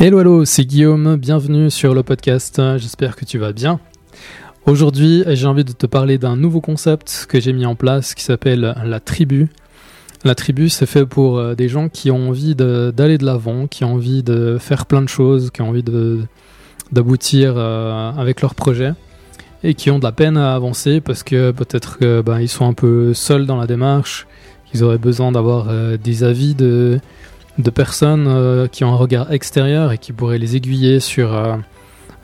Hello, hello, c'est Guillaume, bienvenue sur le podcast, j'espère que tu vas bien. Aujourd'hui, j'ai envie de te parler d'un nouveau concept que j'ai mis en place qui s'appelle la tribu. La tribu, c'est fait pour euh, des gens qui ont envie d'aller de l'avant, qui ont envie de faire plein de choses, qui ont envie d'aboutir euh, avec leur projet et qui ont de la peine à avancer parce que peut-être qu'ils ben, sont un peu seuls dans la démarche, qu'ils auraient besoin d'avoir euh, des avis de, de personnes euh, qui ont un regard extérieur et qui pourraient les aiguiller sur, euh,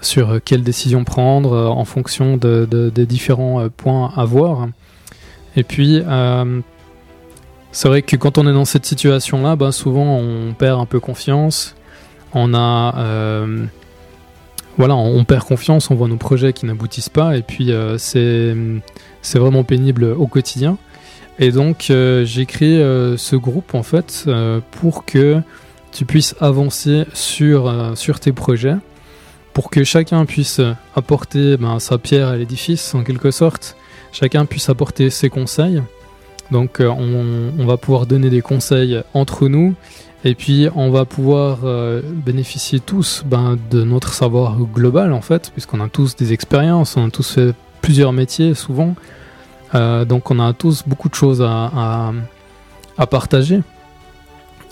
sur quelles décisions prendre euh, en fonction de, des différents points à voir. Et puis, c'est vrai que quand on est dans cette situation-là, bah, souvent on perd un peu confiance. On a. voilà, on, perd confiance, on voit nos projets qui n'aboutissent pas, et puis c'est vraiment pénible au quotidien. Et donc euh, j'ai créé euh, ce groupe en fait euh, pour que tu puisses avancer sur, sur tes projets, pour que chacun puisse apporter ben, sa pierre à l'édifice en quelque sorte, chacun puisse apporter ses conseils. Donc on, on, va pouvoir donner des conseils entre nous et puis on va pouvoir bénéficier tous ben, de notre savoir global en fait, puisqu'on a tous des expériences, on a tous fait plusieurs métiers souvent. Euh, donc on a tous beaucoup de choses à, partager,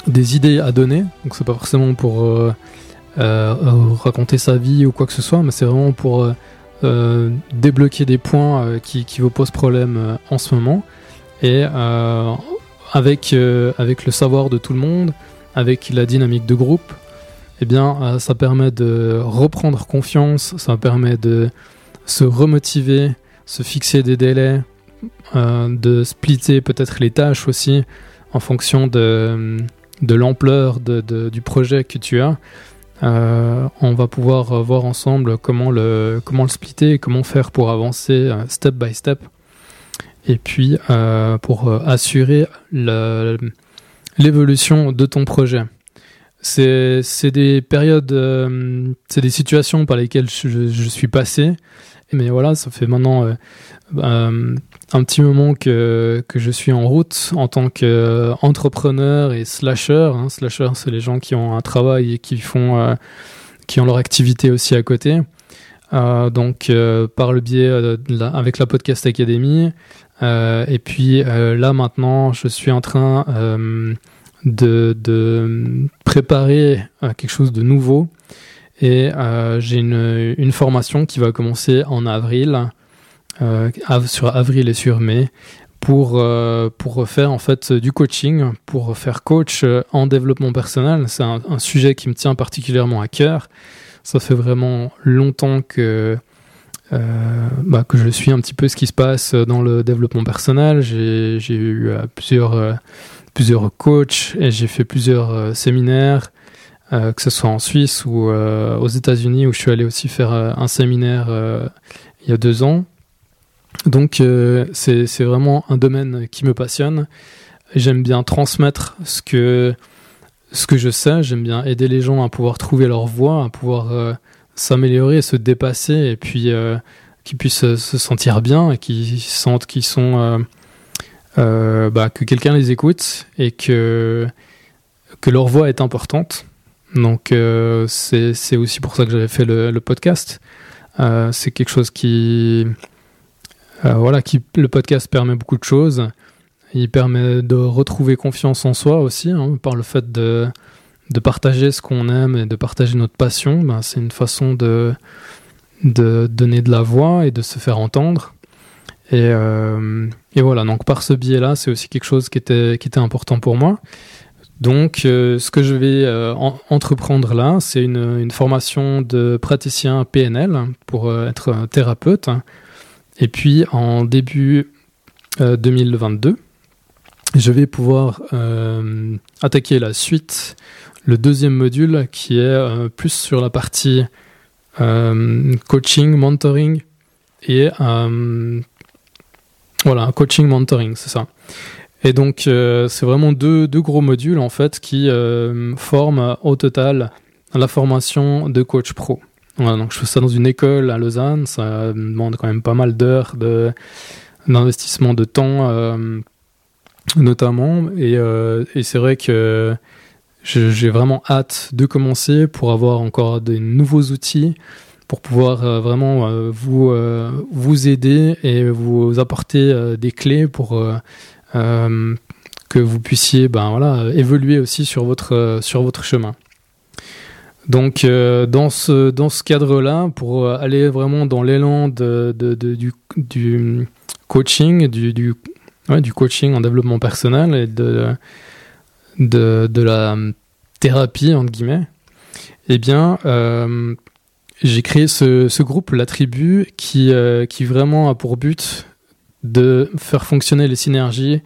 des idées à donner. Donc c'est pas forcément pour euh, euh, raconter sa vie ou quoi que ce soit, mais c'est vraiment pour débloquer des points qui, vous posent problème en ce moment. Et avec, avec le savoir de tout le monde, avec la dynamique de groupe, eh bien, ça permet de reprendre confiance, ça permet de se remotiver, se fixer des délais, de splitter peut-être les tâches aussi en fonction de, de l'ampleur de, du projet que tu as. Euh, on va pouvoir voir ensemble comment le, comment le splitter et comment faire pour avancer euh, step by step. Et puis pour assurer l'évolution de ton projet. C'est des périodes, c'est des situations par lesquelles je, suis passé. Mais voilà, ça fait maintenant euh, un petit moment que, je suis en route en tant qu'entrepreneur et slasher. Hein. Slasher, c'est les gens qui ont un travail et qui font, euh, qui ont leur activité aussi à côté. Euh, donc par le biais avec la podcast academy. et puis là maintenant, je suis en train de, préparer quelque chose de nouveau. Et j'ai une formation qui va commencer en avril euh, sur avril et sur mai pour, euh, pour faire en fait du coaching, pour faire coach euh, en développement personnel. C'est un, sujet qui me tient particulièrement à cœur. Ça fait vraiment longtemps que, bah, que je suis un petit peu ce qui se passe dans le développement personnel. J'ai eu plusieurs, plusieurs coachs et j'ai fait plusieurs séminaires, que ce soit en Suisse ou aux États-Unis où je suis allé aussi faire un séminaire il y a deux ans. Donc euh, c'est vraiment un domaine qui me passionne. J'aime bien transmettre ce que, ce que je sais, j'aime bien aider les gens à pouvoir trouver leur voie, à pouvoir euh, s'améliorer, se dépasser et puis euh, qu'ils puissent se sentir bien et qu'ils sentent qu'ils sont... bah, que quelqu'un les écoute et que, que leur voix est importante. Donc c'est aussi pour ça que j'avais fait le, le podcast. c'est quelque chose qui euh, voilà, qui, le podcast permet beaucoup de choses. Il permet de retrouver confiance en soi aussi, hein, par le fait de, de partager ce qu'on aime et de partager notre passion. Ben, c'est une façon de, de donner de la voix et de se faire entendre. Et, euh, et voilà, donc par ce biais-là, c'est aussi quelque chose qui était, qui était important pour moi. Donc, euh, ce que je vais entreprendre là, c'est une, une, formation de praticien PNL pour être thérapeute et puis en début 2022, euh, je vais pouvoir euh, attaquer la suite, le deuxième module qui est euh, plus sur la partie coaching, mentoring et voilà, coaching, mentoring, c'est ça. Et donc c'est vraiment deux, deux, gros modules en fait qui forment au total la formation de coach pro donc je fais ça dans une école à Lausanne, ça demande quand même pas mal d'heures de, d'investissement de temps euh, notamment, et, euh, et c'est vrai que j'ai vraiment hâte de commencer pour avoir encore des nouveaux outils pour pouvoir vraiment vous vous aider et vous apporter des clés pour que vous puissiez ben voilà évoluer aussi sur votre sur votre chemin. Donc dans ce dans ce cadre-là, pour aller vraiment dans l'élan du, coaching, du, coaching en développement personnel et de, la thérapie, entre guillemets, eh bien, euh, j'ai créé ce, groupe, la tribu, qui, euh, vraiment a pour but de faire fonctionner les synergies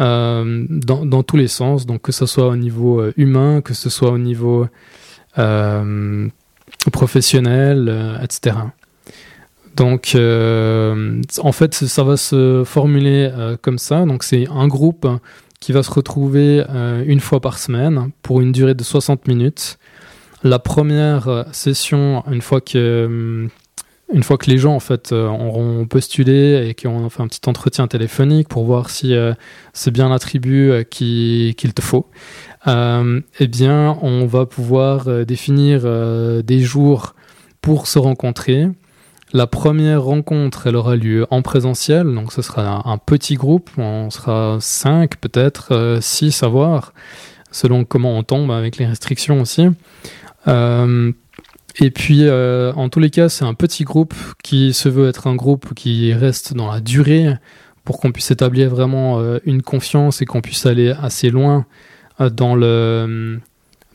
euh, dans, dans, tous les sens, donc que ce soit au niveau humain, que ce soit au niveau professionnel, etc. Donc, euh, en fait, ça va se formuler euh, comme ça. Donc, c'est un groupe qui va se retrouver euh, une fois par semaine pour une durée de 60 minutes. La première session, une fois que, une fois que les gens en fait auront postulé et qu'on fait un petit entretien téléphonique pour voir si c'est bien l'attribut qu'il te faut, eh bien, on va pouvoir définir des jours pour se rencontrer la première rencontre, elle aura lieu en présentiel, donc ce sera un, petit groupe, on sera 5 peut-être, 6 euh, à voir, selon comment on tombe avec les restrictions aussi. Euh, et puis, euh, en tous les cas, c'est un petit groupe qui se veut être un groupe qui reste dans la durée pour qu'on puisse établir vraiment une confiance et qu'on puisse aller assez loin dans le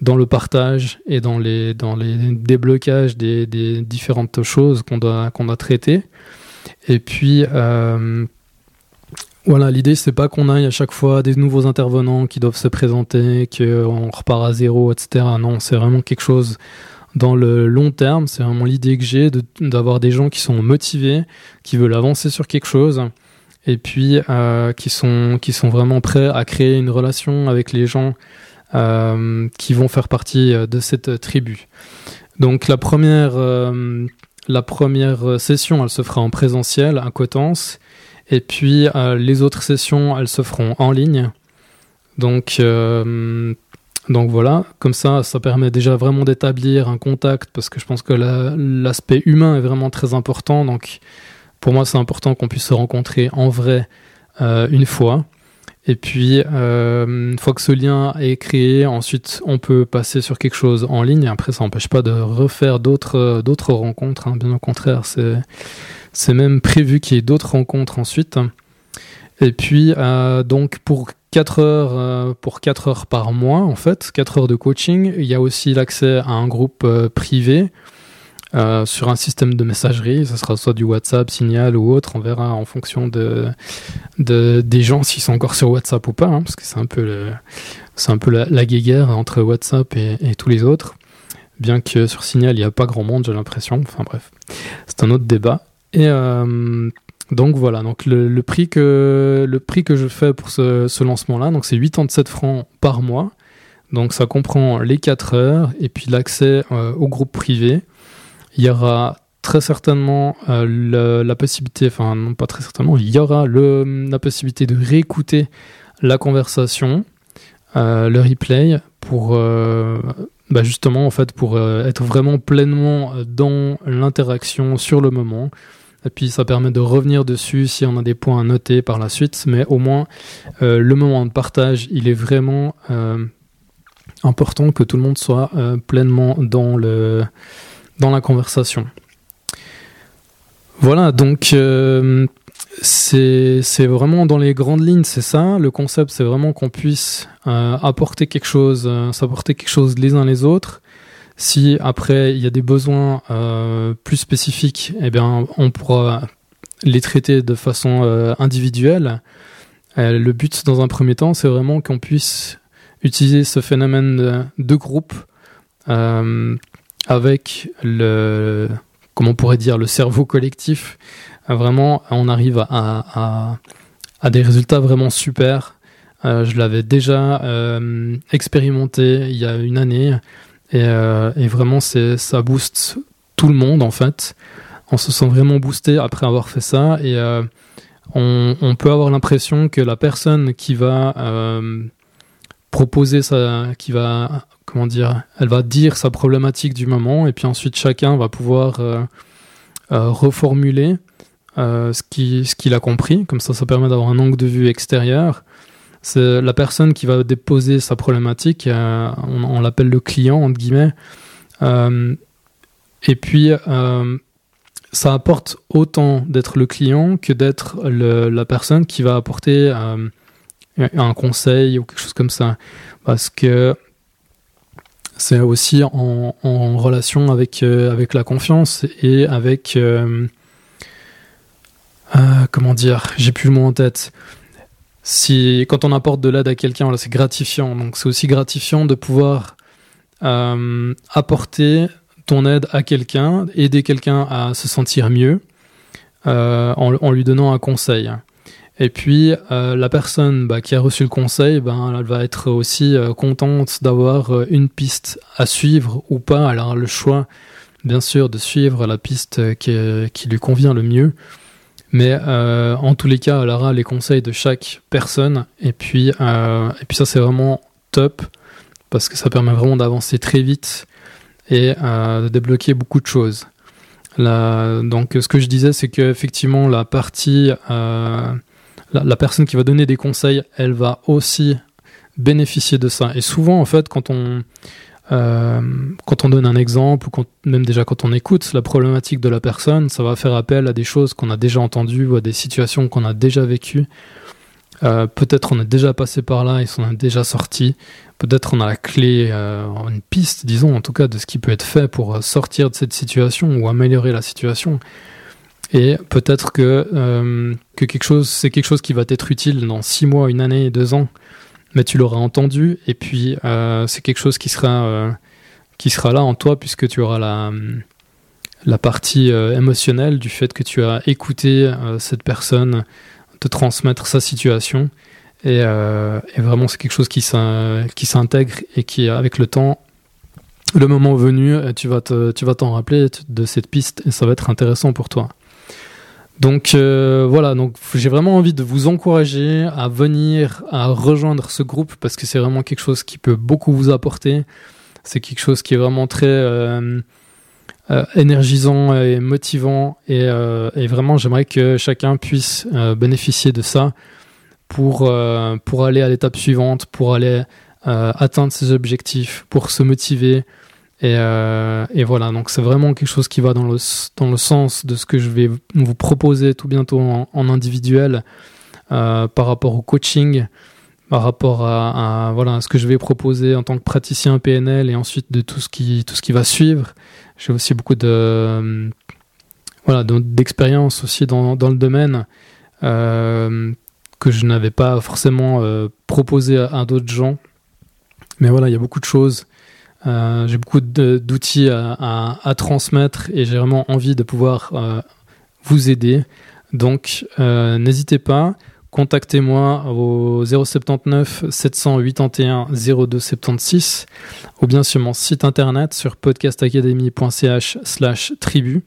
dans le partage et dans les, dans les déblocages des, des différentes choses qu'on doit, qu'on doit traiter. Et puis, euh, voilà, l'idée, c'est pas qu'on aille à chaque fois des nouveaux intervenants qui doivent se présenter, qu'on repart à zéro, etc. Non, c'est vraiment quelque chose dans le long terme. C'est vraiment l'idée que j'ai d'avoir des gens qui sont motivés, qui veulent avancer sur quelque chose et puis euh, qui, sont, qui sont vraiment prêts à créer une relation avec les gens euh, qui vont faire partie euh, de cette tribu. Donc la première, la première session, elle se fera en présentiel à Cotence, et puis les autres sessions, elles se feront en ligne. Donc donc voilà, comme ça, ça permet déjà vraiment d'établir un contact parce que je pense que l'aspect humain est vraiment très important. Donc pour moi, c'est important qu'on puisse se rencontrer en vrai une fois. Et puis, euh, une fois que ce lien est créé, ensuite, on peut passer sur quelque chose en ligne. Après, ça n'empêche pas de refaire d'autres d'autres rencontres. Hein. Bien au contraire, c'est même prévu qu'il y ait d'autres rencontres ensuite. Et puis, euh, donc pour 4 heures euh, pour 4 heures par mois, en fait, 4 heures de coaching, il y a aussi l'accès à un groupe privé euh, sur un système de messagerie, ce sera soit du WhatsApp, Signal ou autre, on verra en fonction de, de des gens s'ils sont encore sur WhatsApp ou pas, hein, parce que c'est un peu le, c'est un peu la, la guéguerre entre WhatsApp et, et, tous les autres. Bien que sur Signal il n'y a pas grand monde, j'ai l'impression. Enfin bref, c'est un autre débat. Et euh, donc voilà, donc le, prix que je fais pour ce, ce lancement-là, c'est 87 francs par mois. Donc ça comprend les 4 heures et puis l'accès euh, au groupe privé il y aura très certainement euh, la possibilité, enfin non pas très certainement, il y aura la possibilité de réécouter la conversation, euh, le replay, pour bah justement en fait pour être vraiment pleinement dans l'interaction sur le moment. Et puis ça permet de revenir dessus si on a des points à noter par la suite, mais au moins le moment de partage, il est vraiment important que tout le monde soit pleinement dans le dans la conversation. Voilà, donc euh, c'est vraiment dans les grandes lignes, c'est ça. Le concept, c'est vraiment qu'on puisse euh, apporter quelque chose, euh, s'apporter quelque chose les uns les autres. Si après il y a des besoins plus spécifiques, eh bien on pourra les traiter de façon individuelle. le but dans un premier temps, c'est vraiment qu'on puisse utiliser ce phénomène de, groupe avec le, comment pourrait dire, le cerveau collectif, euh, vraiment, on arrive à, des résultats vraiment super. Euh, je l'avais déjà euh, expérimenté il y a une année et, et vraiment c'est ça booste tout le monde en fait. On se sent vraiment boosté après avoir fait ça et on, on, peut avoir l'impression que la personne qui va proposer sa, qui va, comment dire, elle va dire sa problématique du moment, et puis ensuite chacun va pouvoir reformuler ce qu'il ce qu'il a compris. Comme ça, ça permet d'avoir un angle de vue extérieur. C'est la personne qui va déposer sa problématique, on, on l'appelle le client, entre guillemets. et puis, ça apporte autant d'être le client que d'être la personne qui va apporter euh, un conseil ou quelque chose comme ça. Parce que c'est aussi en, relation avec, euh, avec la confiance et avec... Euh, comment dire J'ai plus le mot en tête. Si, quand on apporte de l'aide à quelqu'un, c'est gratifiant. Donc c'est aussi gratifiant de pouvoir apporter ton aide à quelqu'un, aider quelqu'un à se sentir mieux euh, en, lui donnant un conseil. Et puis euh, la personne bah, qui a reçu le conseil, ben, elle va être aussi euh, contente d'avoir une piste à suivre ou pas. Elle aura le choix, bien sûr, de suivre la piste qui lui convient le mieux. Mais en tous les cas, elle aura les conseils de chaque personne. Et puis, et puis ça, c'est vraiment top parce que ça permet vraiment d'avancer très vite et euh, de débloquer beaucoup de choses. donc ce que je disais, c'est qu'effectivement la partie, euh, la, personne qui va donner des conseils, elle va aussi bénéficier de ça. Et souvent, en fait, quand on, euh, quand on donne un exemple, ou même déjà quand on écoute la problématique de la personne, ça va faire appel à des choses qu'on a déjà entendues ou à des situations qu'on a déjà vécues. Peut-être on est déjà passé par là et on est déjà sorti peut-être on a la clé, euh, une piste, disons, en tout cas, de ce qui peut être fait pour euh, sortir de cette situation ou améliorer la situation. Et peut-être que, euh, que quelque chose, c'est quelque chose qui va t'être utile dans six mois, une année, deux ans, mais tu l'auras entendu, et puis c'est quelque chose qui sera, qui sera là en toi, puisque tu auras la, la partie émotionnelle du fait que tu as écouté cette personne te transmettre sa situation euh, et, vraiment, c'est quelque chose qui s'intègre et qui, avec le temps, le moment venu, tu vas t'en rappeler de cette piste et ça va être intéressant pour toi. Donc euh, voilà, donc j'ai vraiment envie de vous encourager à venir, à rejoindre ce groupe parce que c'est vraiment quelque chose qui peut beaucoup vous apporter. C'est quelque chose qui est vraiment très euh, énergisant et motivant et, vraiment j'aimerais que chacun puisse bénéficier de ça pour, euh, aller à l'étape suivante, pour aller euh, atteindre ses objectifs, pour se motiver. Et, euh, et voilà, donc c'est vraiment quelque chose qui va dans le, dans le sens de ce que je vais vous proposer tout bientôt en, individuel par rapport au coaching, par rapport à, voilà, ce que je vais proposer en tant que praticien PNL et ensuite de tout ce qui, tout ce qui va suivre. J'ai aussi beaucoup de, voilà, d'expérience aussi dans, dans le domaine. Euh, que je n'avais pas forcément euh, proposé à, d'autres gens. Mais voilà, il y a beaucoup de choses. Euh, j'ai beaucoup d'outils à, transmettre et j'ai vraiment envie de pouvoir euh, vous aider. Donc, n'hésitez pas, contactez-moi au 079 781 0276 ou bien sur mon site internet sur podcastacademy.ch slash tribu.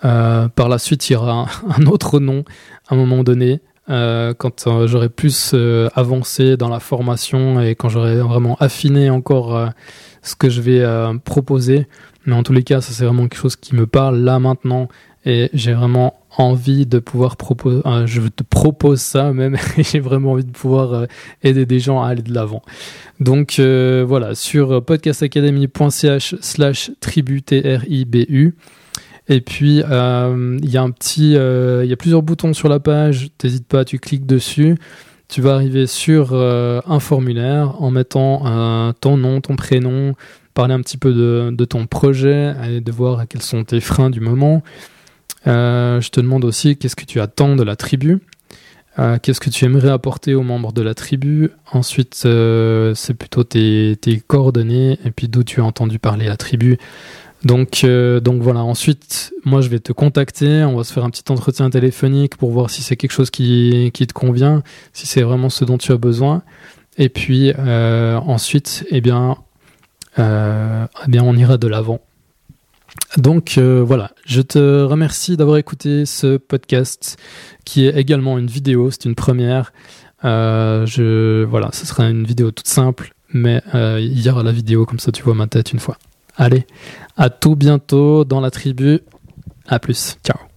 par la suite, il y aura un autre nom à un moment donné. Euh, quand euh, j'aurai plus euh, avancé dans la formation et quand j'aurai vraiment affiné encore ce que je vais proposer. Mais en tous les cas, ça c'est vraiment quelque chose qui me parle là maintenant et j'ai vraiment envie de pouvoir proposer, je te propose ça même, j'ai vraiment envie de pouvoir aider des gens à aller de l'avant. Donc voilà, sur podcastacademy.ch slash tribu, T-R-I-B-U, et puis, euh, il y a un petit, euh, il y a plusieurs boutons sur la page. T'hésites pas, tu cliques dessus. Tu vas arriver sur euh, un formulaire en mettant ton nom, ton prénom, parler un petit peu de, ton projet et de voir quels sont tes freins du moment. je te demande aussi qu'est-ce que tu attends de la tribu? qu'est-ce que tu aimerais apporter aux membres de la tribu? Ensuite, c'est plutôt tes, coordonnées et puis d'où tu as entendu parler la tribu. Euh, donc, voilà, ensuite, moi je vais te contacter, on va se faire un petit entretien téléphonique pour voir si c'est quelque chose qui, te convient, si c'est vraiment ce dont tu as besoin. Et puis euh, ensuite, eh bien, euh, eh bien, on ira de l'avant. Donc voilà, je te remercie d'avoir écouté ce podcast qui est également une vidéo, c'est une première. Je, voilà, ce sera une vidéo toute simple, mais il y aura la vidéo, comme ça tu vois ma tête une fois. Allez, à tout bientôt dans la tribu. À plus. Ciao.